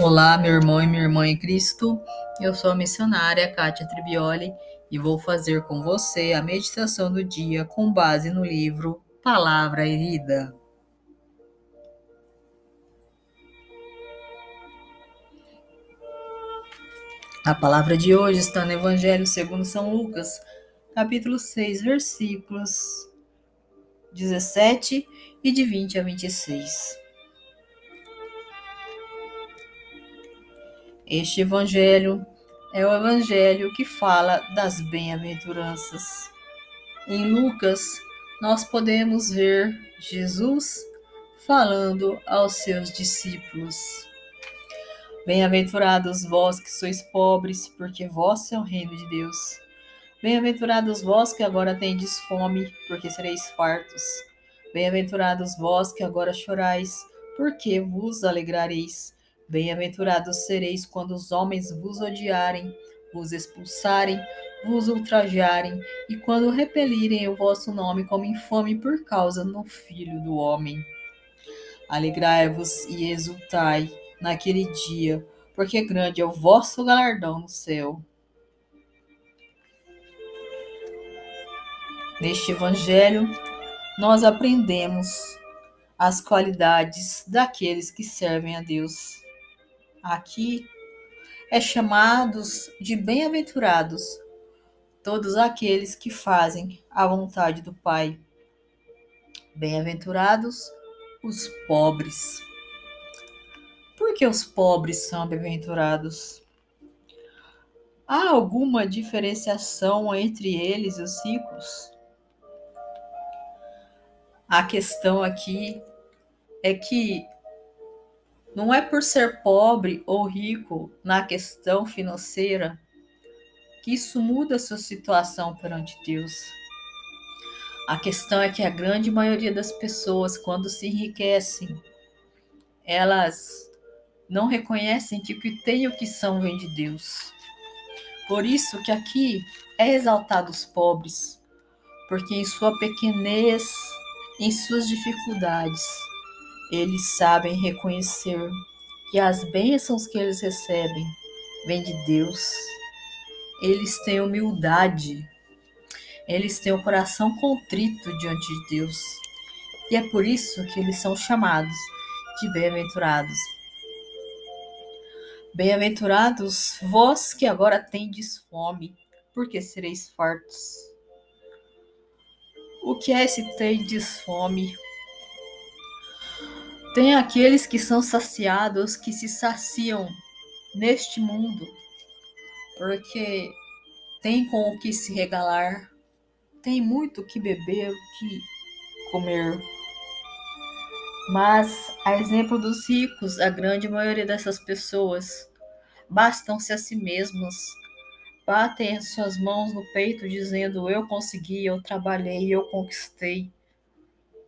Olá, meu irmão e minha irmã em Cristo. Eu sou a missionária Kátia Tribioli e vou fazer com você a meditação do dia com base no livro Palavra Vida. A palavra de hoje está no Evangelho segundo São Lucas, capítulo 6, versículos 17 e de 20 a 26. Este evangelho é o evangelho que fala das bem-aventuranças. Em Lucas, nós podemos ver Jesus falando aos seus discípulos. Bem-aventurados vós que sois pobres, porque vós é o reino de Deus. Bem-aventurados vós que agora tendes fome, porque sereis fartos. Bem-aventurados vós que agora chorais, porque vos alegrareis. Bem-aventurados sereis quando os homens vos odiarem, vos expulsarem, vos ultrajarem, e quando repelirem o vosso nome como infame por causa do Filho do Homem. Alegrai-vos e exultai naquele dia, porque grande é o vosso galardão no céu. Neste Evangelho, nós aprendemos as qualidades daqueles que servem a Deus aqui é chamados de bem-aventurados todos aqueles que fazem a vontade do Pai. Bem-aventurados os pobres. Por que os pobres são bem-aventurados? Há alguma diferenciação entre eles e os ricos? A questão aqui é que não é por ser pobre ou rico na questão financeira que isso muda a sua situação perante Deus. A questão é que a grande maioria das pessoas, quando se enriquecem, elas não reconhecem que o que têm e o que são vem de Deus. Por isso que aqui é exaltado os pobres, porque em sua pequenez, em suas dificuldades, eles sabem reconhecer que as bênçãos que eles recebem vêm de Deus. Eles têm humildade. Eles têm o coração contrito diante de Deus. E é por isso que eles são chamados de bem-aventurados. Bem-aventurados vós que agora tendes fome, porque sereis fartos. O que é esse tendes fome? Tem aqueles que são saciados, que se saciam neste mundo, porque tem com o que se regalar, tem muito o que beber, o que comer. Mas, a exemplo dos ricos, a grande maioria dessas pessoas bastam-se a si mesmos, batem as suas mãos no peito dizendo: Eu consegui, eu trabalhei, eu conquistei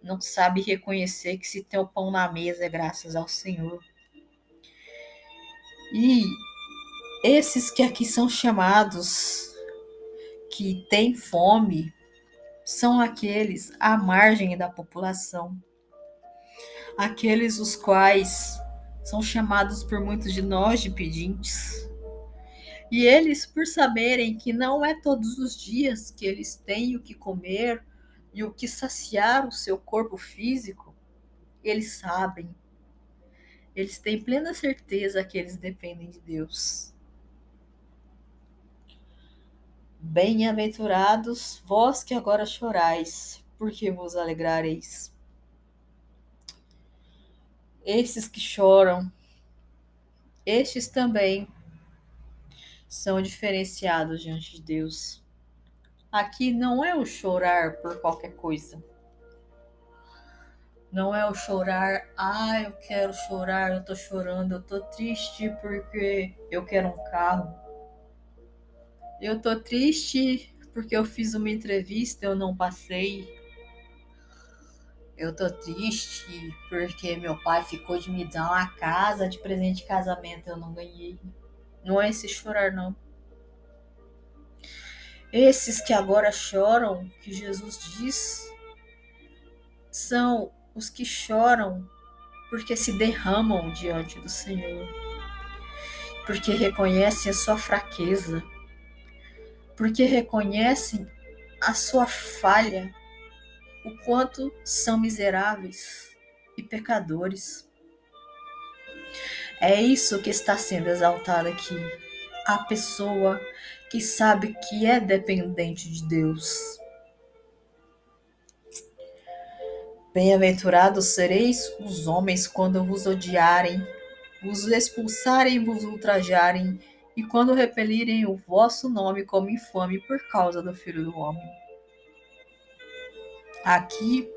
não sabe reconhecer que se tem o pão na mesa é graças ao Senhor. E esses que aqui são chamados, que têm fome, são aqueles à margem da população, aqueles os quais são chamados por muitos de nós de pedintes. E eles, por saberem que não é todos os dias que eles têm o que comer, e o que saciar o seu corpo físico, eles sabem. Eles têm plena certeza que eles dependem de Deus. Bem-aventurados vós que agora chorais, porque vos alegrareis. Esses que choram, estes também são diferenciados diante de Deus. Aqui não é o chorar por qualquer coisa. Não é o chorar, ah, eu quero chorar, eu tô chorando, eu tô triste porque eu quero um carro. Eu tô triste porque eu fiz uma entrevista e eu não passei. Eu tô triste porque meu pai ficou de me dar uma casa de presente de casamento, eu não ganhei. Não é esse chorar, não. Esses que agora choram, que Jesus diz, são os que choram porque se derramam diante do Senhor. porque reconhecem a sua fraqueza, porque reconhecem a sua falha, o quanto são miseráveis e pecadores. É isso que está sendo exaltado aqui. A pessoa que sabe que é dependente de Deus. Bem-aventurados sereis os homens quando vos odiarem, vos expulsarem, vos ultrajarem, e quando repelirem o vosso nome como infame por causa do Filho do Homem. Aqui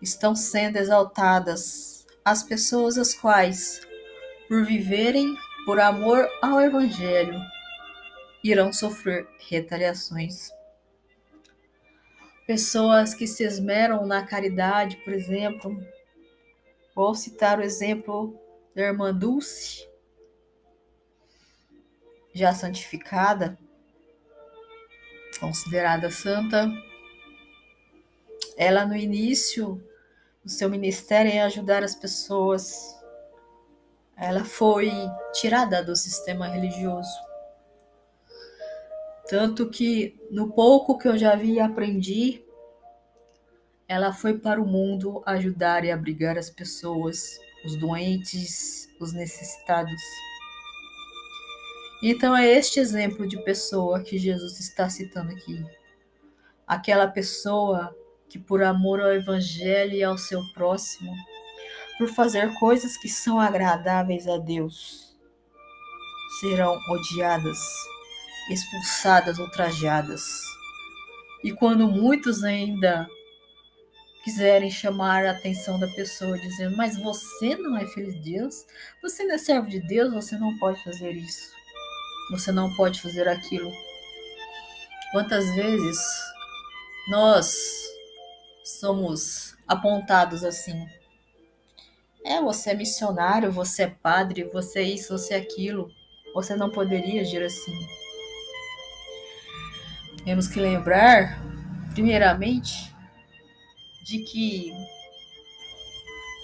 estão sendo exaltadas as pessoas as quais, por viverem por amor ao Evangelho, irão sofrer retaliações pessoas que se esmeram na caridade, por exemplo. Vou citar o exemplo da irmã Dulce, já santificada, considerada santa. Ela, no início do seu ministério, em ajudar as pessoas, ela foi tirada do sistema religioso tanto que, no pouco que eu já vi e aprendi, ela foi para o mundo ajudar e abrigar as pessoas, os doentes, os necessitados. Então, é este exemplo de pessoa que Jesus está citando aqui. Aquela pessoa que, por amor ao Evangelho e ao seu próximo, por fazer coisas que são agradáveis a Deus, serão odiadas expulsadas, ultrajadas. E quando muitos ainda quiserem chamar a atenção da pessoa, dizendo: Mas você não é filho de Deus? Você não é servo de Deus? Você não pode fazer isso. Você não pode fazer aquilo. Quantas vezes nós somos apontados assim? É, você é missionário, você é padre, você é isso, você é aquilo. Você não poderia agir assim. Temos que lembrar, primeiramente, de que,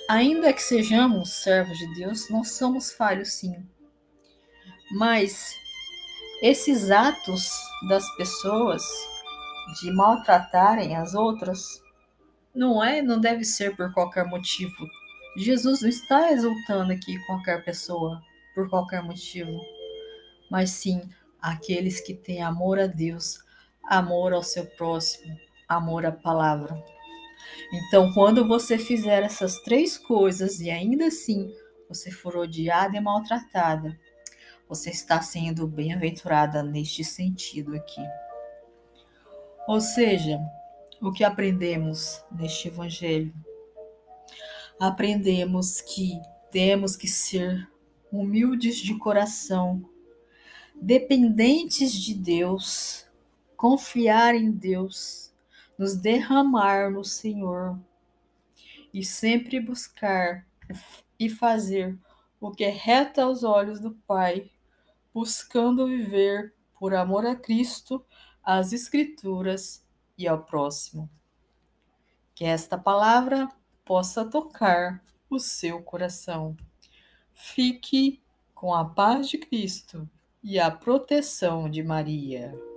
ainda que sejamos servos de Deus, nós somos falhos sim. Mas esses atos das pessoas de maltratarem as outras não é, não deve ser por qualquer motivo. Jesus não está exultando aqui qualquer pessoa por qualquer motivo, mas sim aqueles que têm amor a Deus, amor ao seu próximo, amor à palavra. Então, quando você fizer essas três coisas e ainda assim você for odiada e maltratada, você está sendo bem-aventurada neste sentido aqui. Ou seja, o que aprendemos neste evangelho? Aprendemos que temos que ser humildes de coração, dependentes de Deus confiar em Deus, nos derramar no Senhor e sempre buscar e fazer o que é reto aos olhos do Pai, buscando viver por amor a Cristo, às Escrituras e ao próximo. Que esta palavra possa tocar o seu coração. Fique com a paz de Cristo e a proteção de Maria.